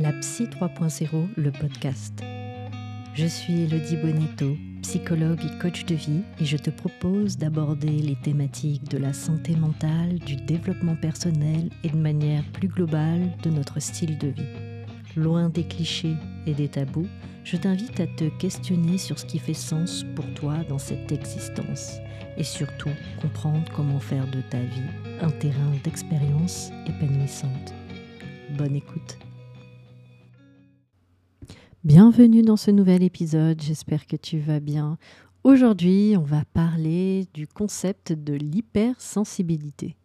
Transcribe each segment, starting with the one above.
La Psy 3.0, le podcast. Je suis Elodie Bonetto, psychologue et coach de vie, et je te propose d'aborder les thématiques de la santé mentale, du développement personnel et de manière plus globale de notre style de vie. Loin des clichés et des tabous, je t'invite à te questionner sur ce qui fait sens pour toi dans cette existence et surtout comprendre comment faire de ta vie un terrain d'expérience épanouissante. Bonne écoute. Bienvenue dans ce nouvel épisode, j'espère que tu vas bien. Aujourd'hui, on va parler du concept de l'hypersensibilité.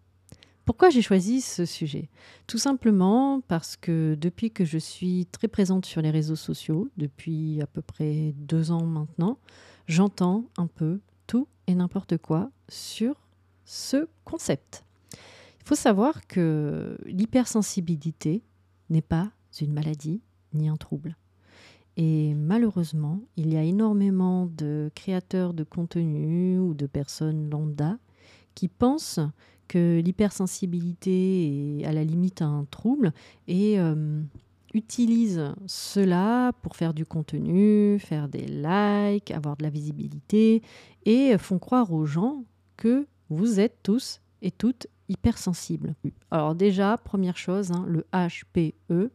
Pourquoi j'ai choisi ce sujet? Tout simplement parce que depuis que je suis très présente sur les réseaux sociaux, depuis à peu près deux ans maintenant, j'entends un peu tout et n'importe quoi sur ce concept. Il faut savoir que l'hypersensibilité n'est pas une maladie ni un trouble. Et malheureusement, il y a énormément de créateurs de contenu ou de personnes lambda qui pensent que l'hypersensibilité est à la limite un trouble et euh, utilisent cela pour faire du contenu, faire des likes, avoir de la visibilité et font croire aux gens que vous êtes tous et toutes hypersensibles. Alors déjà, première chose, hein, le HPE,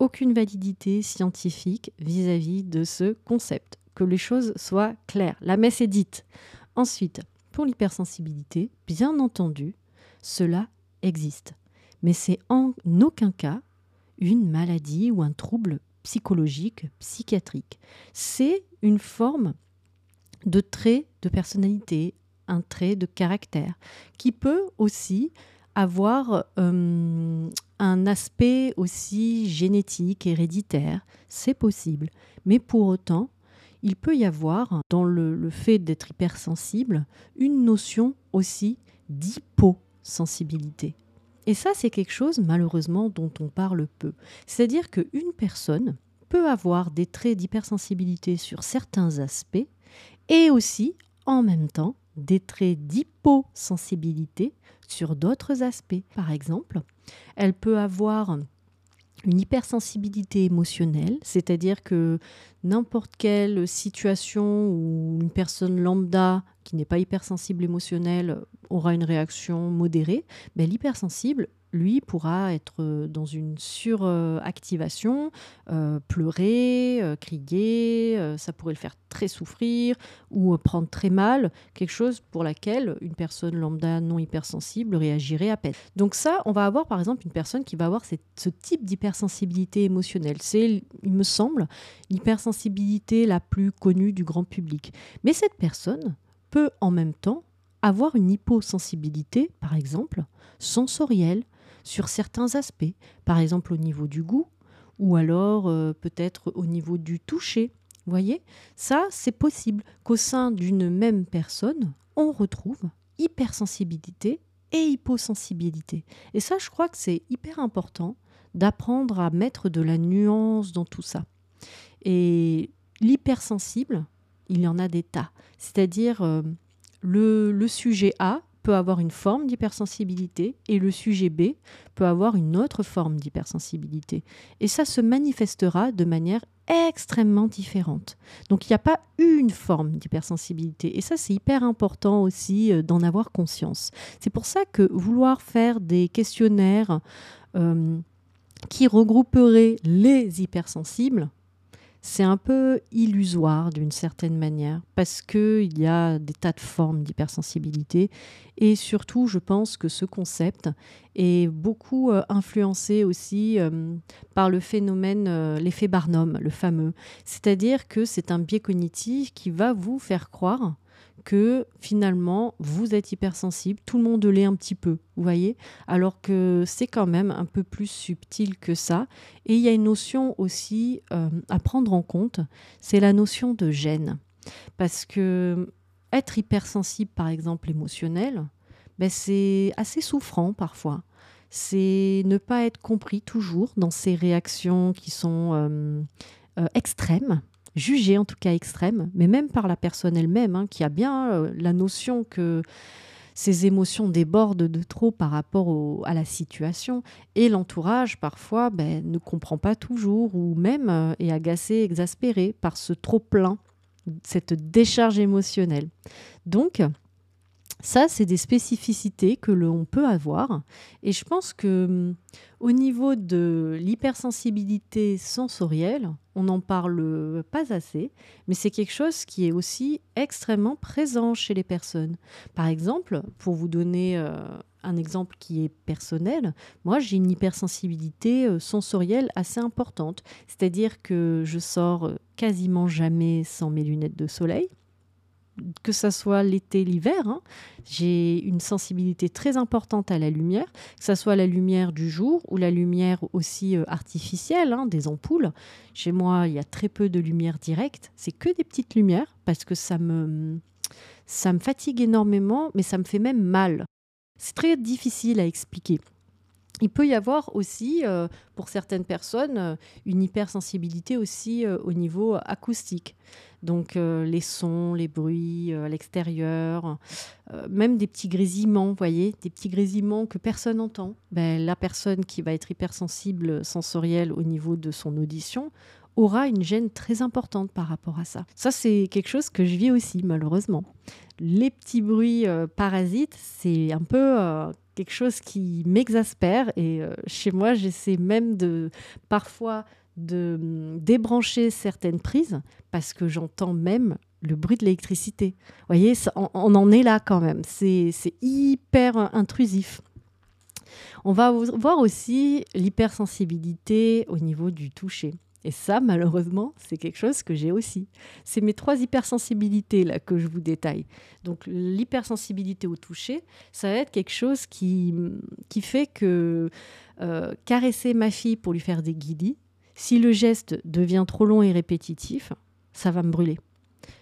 aucune validité scientifique vis-à-vis de ce concept. Que les choses soient claires. La messe est dite. Ensuite, pour l'hypersensibilité, bien entendu, cela existe. Mais c'est en aucun cas une maladie ou un trouble psychologique, psychiatrique. C'est une forme de trait de personnalité, un trait de caractère, qui peut aussi avoir euh, un aspect aussi génétique, héréditaire. C'est possible. Mais pour autant, il peut y avoir, dans le, le fait d'être hypersensible, une notion aussi d'hyposensibilité. Et ça, c'est quelque chose, malheureusement, dont on parle peu. C'est-à-dire qu'une personne peut avoir des traits d'hypersensibilité sur certains aspects et aussi, en même temps, des traits d'hyposensibilité sur d'autres aspects. Par exemple, elle peut avoir une hypersensibilité émotionnelle, c'est-à-dire que n'importe quelle situation où une personne lambda qui n'est pas hypersensible émotionnelle aura une réaction modérée, ben, l'hypersensible lui pourra être euh, dans une suractivation, euh, pleurer, euh, crier, ça pourrait le faire très souffrir ou prendre très mal, quelque chose pour laquelle une personne lambda non hypersensible réagirait à peine. Donc ça, on va avoir par exemple une personne qui va avoir ce type d'hypersensibilité émotionnelle. C'est, il me semble, l'hypersensibilité la plus connue du grand public. Mais cette personne peut en même temps avoir une hyposensibilité, par exemple, sensorielle, sur certains aspects, par exemple au niveau du goût ou alors euh, peut-être au niveau du toucher. Vous voyez, ça c'est possible qu'au sein d'une même personne, on retrouve hypersensibilité et hyposensibilité. Et ça, je crois que c'est hyper important d'apprendre à mettre de la nuance dans tout ça. Et l'hypersensible, il y en a des tas. C'est-à-dire euh, le, sujet A peut avoir une forme d'hypersensibilité et le sujet B peut avoir une autre forme d'hypersensibilité. Et ça se manifestera de manière extrêmement différente. Donc il n'y a pas une forme d'hypersensibilité. Et ça, c'est hyper important aussi euh, d'en avoir conscience. C'est pour ça que vouloir faire des questionnaires euh, qui regrouperaient les hypersensibles, c'est un peu illusoire d'une certaine manière parce qu'il y a des tas de formes d'hypersensibilité et surtout je pense que ce concept est beaucoup euh, influencé aussi euh, par le phénomène, euh, l'effet Barnum, le fameux. C'est-à-dire que c'est un biais cognitif qui va vous faire croire que finalement vous êtes hypersensible, tout le monde l'est un petit peu, vous voyez, alors que c'est quand même un peu plus subtil que ça. Et il y a une notion aussi euh, à prendre en compte, c'est la notion de gêne. Parce que être hypersensible, par exemple émotionnel, ben c'est assez souffrant parfois. C'est ne pas être compris toujours dans ces réactions qui sont euh, euh, extrêmes jugée en tout cas extrême, mais même par la personne elle-même, hein, qui a bien euh, la notion que ces émotions débordent de trop par rapport à la situation et l'entourage parfois ben, ne comprend pas toujours ou même euh, est agacé, exaspéré par ce trop plein, cette décharge émotionnelle. Donc, ça, c'est des spécificités que l'on peut avoir. Et je pense que hum, au niveau de l'hypersensibilité sensorielle, on n'en parle pas assez, mais c'est quelque chose qui est aussi extrêmement présent chez les personnes. Par exemple, pour vous donner euh, un exemple qui est personnel, moi j'ai une hypersensibilité euh, sensorielle assez importante, c'est-à-dire que je sors euh, quasiment jamais sans mes lunettes de soleil que ce soit l'été, l'hiver, hein, j'ai une sensibilité très importante à la lumière, que ce soit la lumière du jour ou la lumière aussi euh, artificielle, hein, des ampoules. Chez moi, il y a très peu de lumière directe, c'est que des petites lumières parce que ça me, ça me fatigue énormément, mais ça me fait même mal. C'est très difficile à expliquer. Il peut y avoir aussi, euh, pour certaines personnes, euh, une hypersensibilité aussi au niveau acoustique. Donc euh, les sons, les bruits euh, à l'extérieur, euh, même des petits grésillements, voyez, des petits grésillements que personne n'entend. Ben, la personne qui va être hypersensible sensorielle au niveau de son audition aura une gêne très importante par rapport à ça. Ça, c'est quelque chose que je vis aussi, malheureusement. Les petits bruits parasites, c'est un peu quelque chose qui m'exaspère et chez moi, j'essaie même de parfois de hum, débrancher certaines prises parce que j'entends même le bruit de l'électricité. Vous voyez, on, en est là quand même. C'est hyper intrusif. On va voir aussi l'hypersensibilité au niveau du toucher. Et ça, malheureusement, c'est quelque chose que j'ai aussi. C'est mes trois hypersensibilités là que je vous détaille. Donc l'hypersensibilité au toucher, ça va être quelque chose qui, qui fait que euh, caresser ma fille pour lui faire des guidis, si le geste devient trop long et répétitif, ça va me brûler.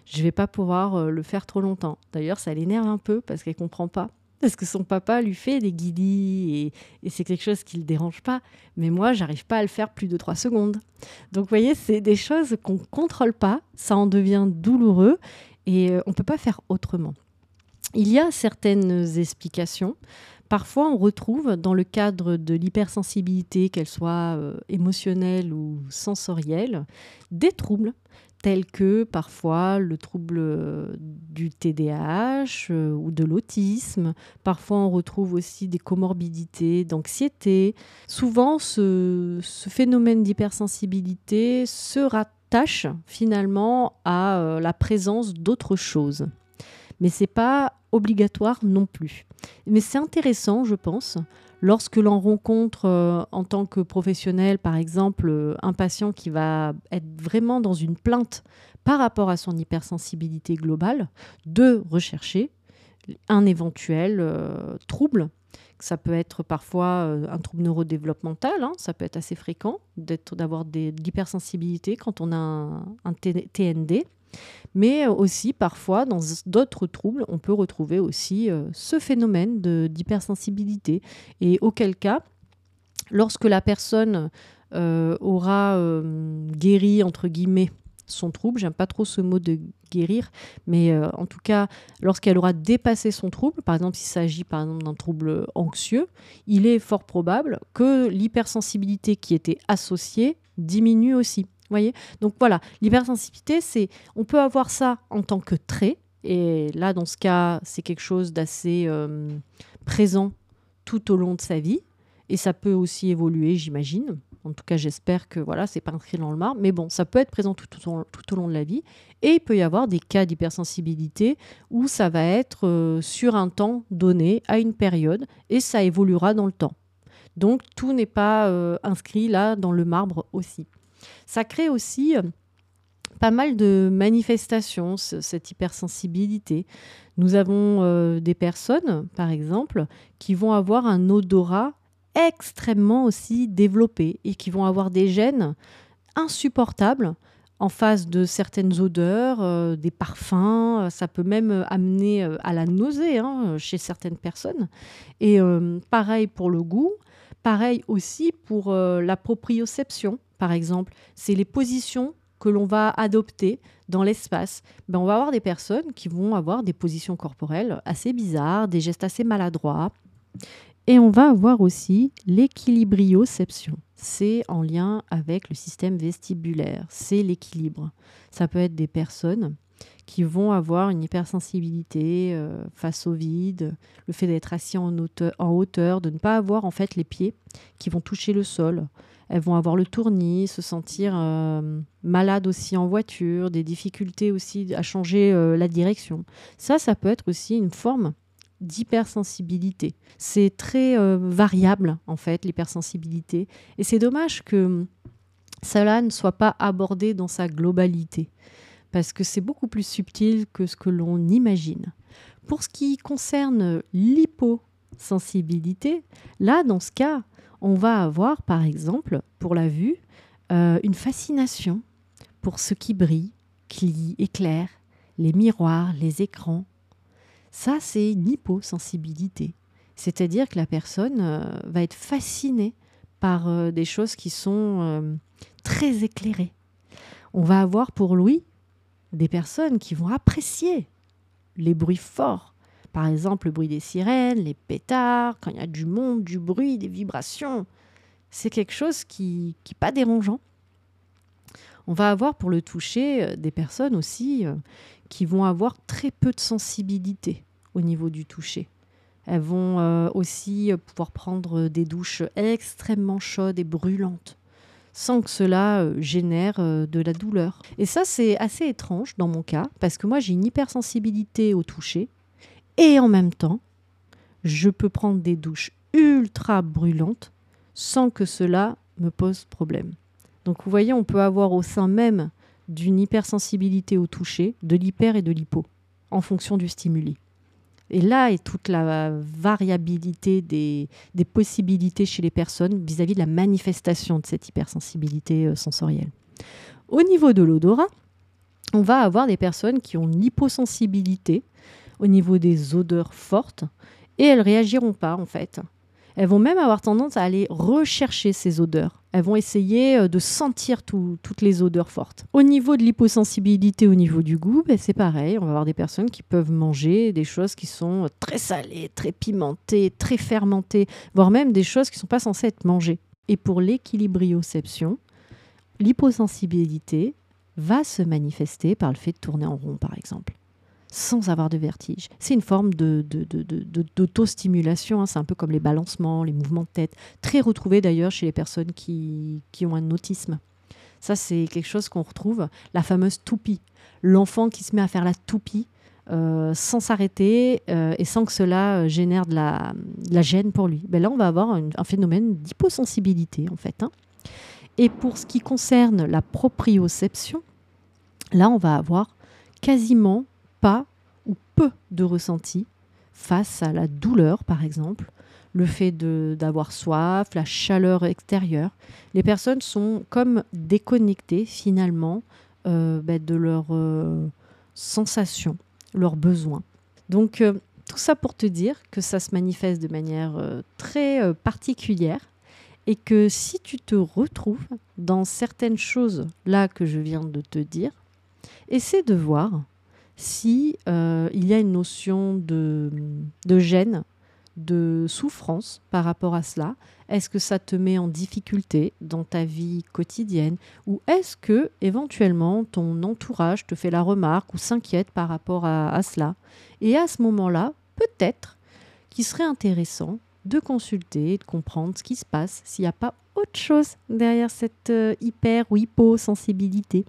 Je ne vais pas pouvoir euh, le faire trop longtemps. D'ailleurs, ça l'énerve un peu parce qu'elle ne comprend pas. Parce que son papa lui fait des guidis et, c'est quelque chose qui le dérange pas. Mais moi, j'arrive pas à le faire plus de trois secondes. Donc, vous voyez, c'est des choses qu'on contrôle pas. Ça en devient douloureux et euh, on ne peut pas faire autrement. Il y a certaines explications. Parfois, on retrouve dans le cadre de l'hypersensibilité, qu'elle soit euh, émotionnelle ou sensorielle, des troubles tels que parfois le trouble euh, du TDAH euh, ou de l'autisme. Parfois, on retrouve aussi des comorbidités d'anxiété. Souvent, ce, ce phénomène d'hypersensibilité se rattache finalement à la présence d'autres choses. Mais ce n'est pas obligatoire non plus. Mais c'est intéressant, je pense, lorsque l'on rencontre euh, en tant que professionnel, par exemple, euh, un patient qui va être vraiment dans une plainte par rapport à son hypersensibilité globale, de rechercher un éventuel euh, trouble. Ça peut être parfois un trouble neurodéveloppemental, hein, ça peut être assez fréquent d'avoir de l'hypersensibilité quand on a un TND. Mais aussi, parfois, dans d'autres troubles, on peut retrouver aussi euh, ce phénomène d'hypersensibilité. Et auquel cas, lorsque la personne euh, aura euh, guéri, entre guillemets, son trouble, j'aime pas trop ce mot de guérir, mais en tout cas, lorsqu'elle aura dépassé son trouble, par exemple s'il s'agit par d'un trouble anxieux, il est fort probable que l'hypersensibilité qui était associée diminue aussi Donc voilà, l'hypersensibilité, c'est on peut avoir ça en tant que trait, et là, dans ce cas, c'est quelque chose d'assez euh, présent tout au long de sa vie, et ça peut aussi évoluer, j'imagine. En tout cas, j'espère que voilà, c'est pas inscrit dans le marbre, mais bon, ça peut être présent tout, au long de la vie. Et il peut y avoir des cas d'hypersensibilité où ça va être euh, sur un temps donné, à une période, et ça évoluera dans le temps. Donc tout n'est pas euh, inscrit là dans le marbre aussi. Ça crée aussi euh, pas mal de manifestations, cette hypersensibilité. Nous avons euh, des personnes, par exemple, qui vont avoir un odorat extrêmement aussi développé et qui vont avoir des gènes insupportables en face de certaines odeurs, euh, des parfums. Ça peut même amener à la nausée hein, chez certaines personnes. Et pareil pour le goût, pareil aussi pour la proprioception par exemple, c'est les positions que l'on va adopter dans l'espace, ben on va avoir des personnes qui vont avoir des positions corporelles assez bizarres, des gestes assez maladroits. Et on va avoir aussi l'équilibrioception. C'est en lien avec le système vestibulaire, c'est l'équilibre. Ça peut être des personnes qui vont avoir une hypersensibilité euh, face au vide, le fait d'être assis en hauteur, de ne pas avoir en fait les pieds qui vont toucher le sol. Elles vont avoir le tournis, se sentir euh, malades aussi en voiture, des difficultés aussi à changer euh, la direction. Ça, ça peut être aussi une forme d'hypersensibilité. C'est très variable en fait l'hypersensibilité et c'est dommage que cela ne soit pas abordé dans sa globalité parce que c'est beaucoup plus subtil que ce que l'on imagine. Pour ce qui concerne l'hyposensibilité, là, dans ce cas, on va avoir, par exemple, pour la vue, euh, une fascination pour ce qui brille, qui éclaire, les miroirs, les écrans. Ça, c'est une hyposensibilité. C'est-à-dire que la personne euh, va être fascinée par euh, des choses qui sont très éclairées. On va avoir pour lui des personnes qui vont apprécier les bruits forts. Par exemple, le bruit des sirènes, les pétards, quand il y a du monde, du bruit, des vibrations. C'est quelque chose qui n'est pas dérangeant. On va avoir pour le toucher euh, des personnes aussi euh, qui vont avoir très peu de sensibilité au niveau du toucher. Elles vont euh, aussi pouvoir prendre des douches extrêmement chaudes et brûlantes sans que cela euh, génère euh, de la douleur. Et ça, c'est assez étrange dans mon cas, parce que moi, j'ai une hypersensibilité au toucher, et en même temps, je peux prendre des douches ultra brûlantes sans que cela me pose problème. Donc vous voyez, on peut avoir au sein même d'une hypersensibilité au toucher, de l'hyper et de l'hypo, en fonction du stimuli. Et là est toute la variabilité des, possibilités chez les personnes vis-à-vis de la manifestation de cette hypersensibilité euh, sensorielle. Au niveau de l'odorat, on va avoir des personnes qui ont une hyposensibilité au niveau des odeurs fortes et elles réagiront pas en fait. Elles vont même avoir tendance à aller rechercher ces odeurs. Elles vont essayer euh, de sentir toutes les odeurs fortes. Au niveau de l'hyposensibilité, au niveau du goût, ben, c'est pareil. On va avoir des personnes qui peuvent manger des choses qui sont euh, très salées, très pimentées, très fermentées, voire même des choses qui ne sont pas censées être mangées. Et pour l'équilibrioception, l'hyposensibilité va se manifester par le fait de tourner en rond, par exemple sans avoir de vertige. C'est une forme d'auto-stimulation, hein. c'est un peu comme les balancements, les mouvements de tête, très retrouvé d'ailleurs chez les personnes qui, ont un autisme. Ça, c'est quelque chose qu'on retrouve, la fameuse toupie. L'enfant qui se met à faire la toupie euh, sans s'arrêter euh, et sans que cela euh, génère de la, gêne pour lui. Ben là, on va avoir un, phénomène d'hyposensibilité, en fait. Hein. Et pour ce qui concerne la proprioception, là, on va avoir quasiment pas ou peu de ressenti face à la douleur, par exemple, le fait d'avoir soif, la chaleur extérieure. Les personnes sont comme déconnectées finalement euh, bah, de leurs euh, sensations, leurs besoins. Donc euh, tout ça pour te dire que ça se manifeste de manière très particulière et que si tu te retrouves dans certaines choses là que je viens de te dire, essaie de voir si euh, il y a une notion de, gêne, de souffrance par rapport à cela. Est-ce que ça te met en difficulté dans ta vie quotidienne ou est-ce que éventuellement ton entourage te fait la remarque ou s'inquiète par rapport à, cela? Et à ce moment-là, peut-être qu'il serait intéressant de consulter, de comprendre ce qui se passe, s'il n'y a pas autre chose derrière cette euh, hyper ou hyposensibilité.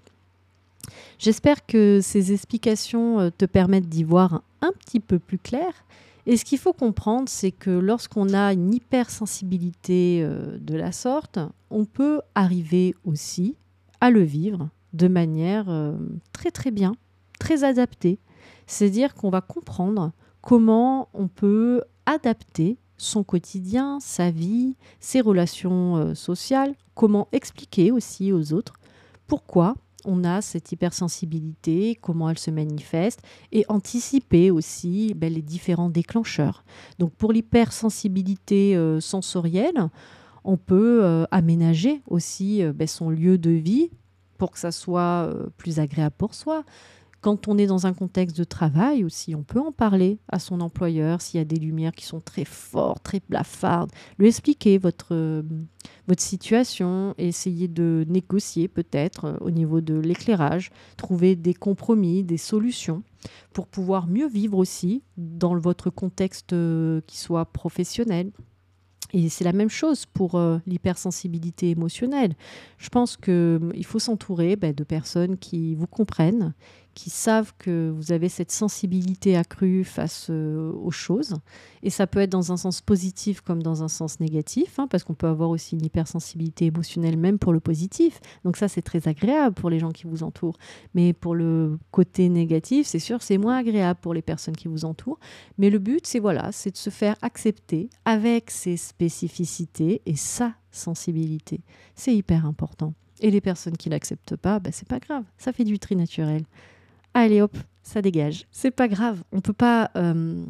J'espère que ces explications euh, te permettent d'y voir un petit peu plus clair. Et ce qu'il faut comprendre, c'est que lorsqu'on a une hypersensibilité euh, de la sorte, on peut arriver aussi à le vivre de manière euh, très très bien, très adaptée. C'est-à-dire qu'on va comprendre comment on peut adapter son quotidien, sa vie, ses relations sociales, comment expliquer aussi aux autres pourquoi on a cette hypersensibilité, comment elle se manifeste, et anticiper aussi ben, les différents déclencheurs. Donc pour l'hypersensibilité euh, sensorielle, on peut euh, aménager aussi euh, ben, son lieu de vie pour que ça soit plus agréable pour soi. Quand on est dans un contexte de travail aussi, on peut en parler à son employeur s'il y a des lumières qui sont très fortes, très blafardes, lui expliquer votre, euh, votre situation, essayer de négocier peut-être euh, au niveau de l'éclairage, trouver des compromis, des solutions pour pouvoir mieux vivre aussi dans votre contexte euh, qui soit professionnel. Et c'est la même chose pour l'hypersensibilité émotionnelle. Je pense qu'il faut s'entourer ben, de personnes qui vous comprennent, qui savent que vous avez cette sensibilité accrue face euh, aux choses. Et ça peut être dans un sens positif comme dans un sens négatif, hein, parce qu'on peut avoir aussi une hypersensibilité émotionnelle même pour le positif. Donc ça, c'est très agréable pour les gens qui vous entourent. Mais pour le côté négatif, c'est sûr, c'est moins agréable pour les personnes qui vous entourent. Mais le but, c'est voilà, c'est de se faire accepter avec ses spécificités et sa sensibilité. C'est hyper important. Et les personnes qui l'acceptent pas, ben, c'est pas grave. Ça fait du tri naturel allez hop, ça dégage. C'est pas grave, on peut pas euh,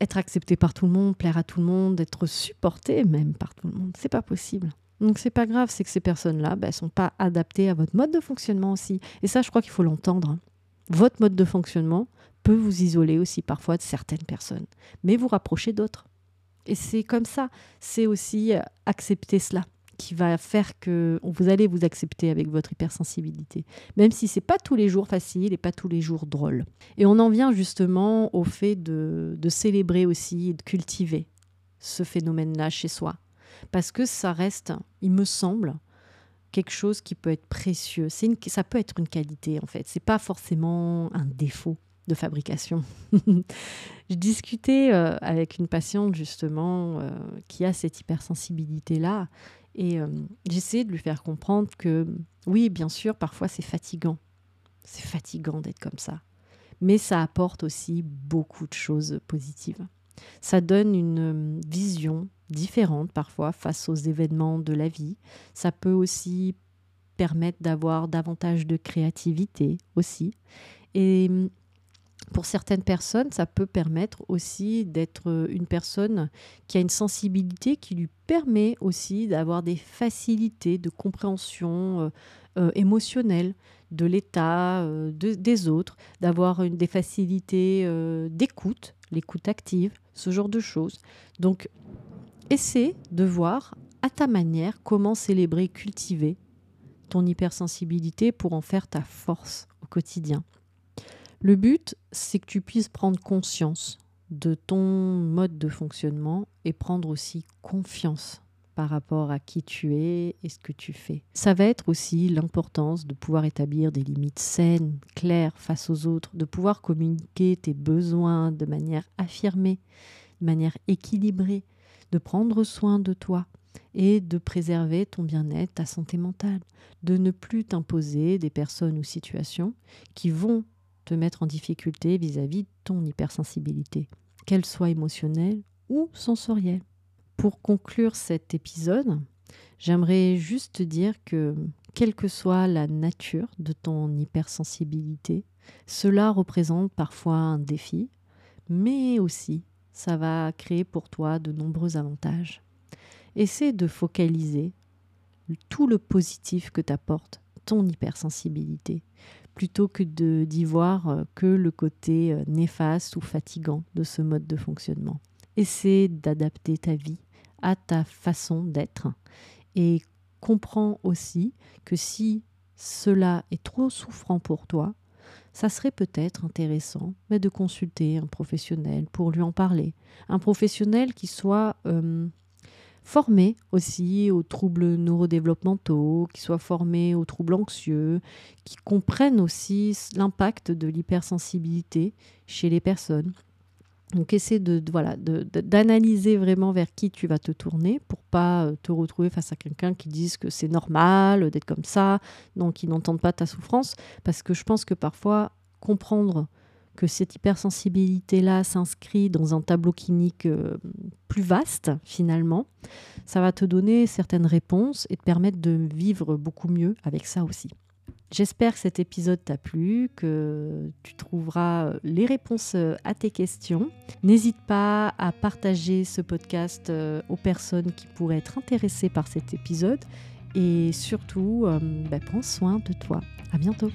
être accepté par tout le monde, plaire à tout le monde, être supporté même par tout le monde. C'est pas possible. Donc c'est pas grave, c'est que ces personnes-là, ne ben, sont pas adaptées à votre mode de fonctionnement aussi. Et ça, je crois qu'il faut l'entendre. Votre mode de fonctionnement peut vous isoler aussi parfois de certaines personnes, mais vous rapprocher d'autres. Et c'est comme ça, c'est aussi euh, accepter cela qui va faire que vous allez vous accepter avec votre hypersensibilité, même si c'est pas tous les jours facile et pas tous les jours drôle. Et on en vient justement au fait de, célébrer aussi et de cultiver ce phénomène-là chez soi, parce que ça reste, il me semble, quelque chose qui peut être précieux. Ça peut être une qualité en fait. C'est pas forcément un défaut de fabrication. je discutais euh, avec une patiente justement euh, qui a cette hypersensibilité-là et euh, j'essaie de lui faire comprendre que oui, bien sûr, parfois c'est fatigant. C'est fatigant d'être comme ça. Mais ça apporte aussi beaucoup de choses positives. Ça donne une euh, vision différente parfois face aux événements de la vie. Ça peut aussi permettre d'avoir davantage de créativité aussi. Et pour certaines personnes, ça peut permettre aussi d'être euh, une personne qui a une sensibilité qui lui permet aussi d'avoir des facilités de compréhension euh, euh, émotionnelle de l'état des autres, d'avoir des facilités d'écoute, l'écoute active, ce genre de choses. Donc, essaie de voir à ta manière comment célébrer, cultiver ton hypersensibilité pour en faire ta force au quotidien. Le but, c'est que tu puisses prendre conscience de ton mode de fonctionnement et prendre aussi confiance par rapport à qui tu es et ce que tu fais. Ça va être aussi l'importance de pouvoir établir des limites saines, claires face aux autres, de pouvoir communiquer tes besoins de manière affirmée, de manière équilibrée, de prendre soin de toi et de préserver ton bien-être, ta santé mentale, de ne plus t'imposer des personnes ou situations qui vont te mettre en difficulté vis-à-vis de ton hypersensibilité, qu'elle soit émotionnelle ou sensorielle. Pour conclure cet épisode, j'aimerais juste dire que quelle que soit la nature de ton hypersensibilité, cela représente parfois un défi, mais aussi ça va créer pour toi de nombreux avantages. Essaie de focaliser tout le positif que t'apporte ton hypersensibilité plutôt que d'y voir euh, que le côté euh, néfaste ou fatigant de ce mode de fonctionnement. Essaie d'adapter ta vie à ta façon d'être et comprends aussi que si cela est trop souffrant pour toi, ça serait peut-être intéressant mais de consulter un professionnel pour lui en parler. Un professionnel qui soit euh, formés aussi aux troubles neurodéveloppementaux, qui soient formés aux troubles anxieux, qui comprennent aussi l'impact de l'hypersensibilité chez les personnes. Donc essaie de, voilà d'analyser vraiment vers qui tu vas te tourner pour pas euh, te retrouver face à quelqu'un qui dise que c'est normal d'être comme ça, donc qui n'entendent pas ta souffrance, parce que je pense que parfois comprendre que cette hypersensibilité-là s'inscrit dans un tableau clinique euh, plus vaste, finalement, ça va te donner certaines réponses et te permettre de vivre beaucoup mieux avec ça aussi. J'espère que cet épisode t'a plu, que tu trouveras euh, les réponses euh, à tes questions. N'hésite pas à partager ce podcast aux personnes qui pourraient être intéressées par cet épisode Et surtout, bah, prends soin de toi. À bientôt.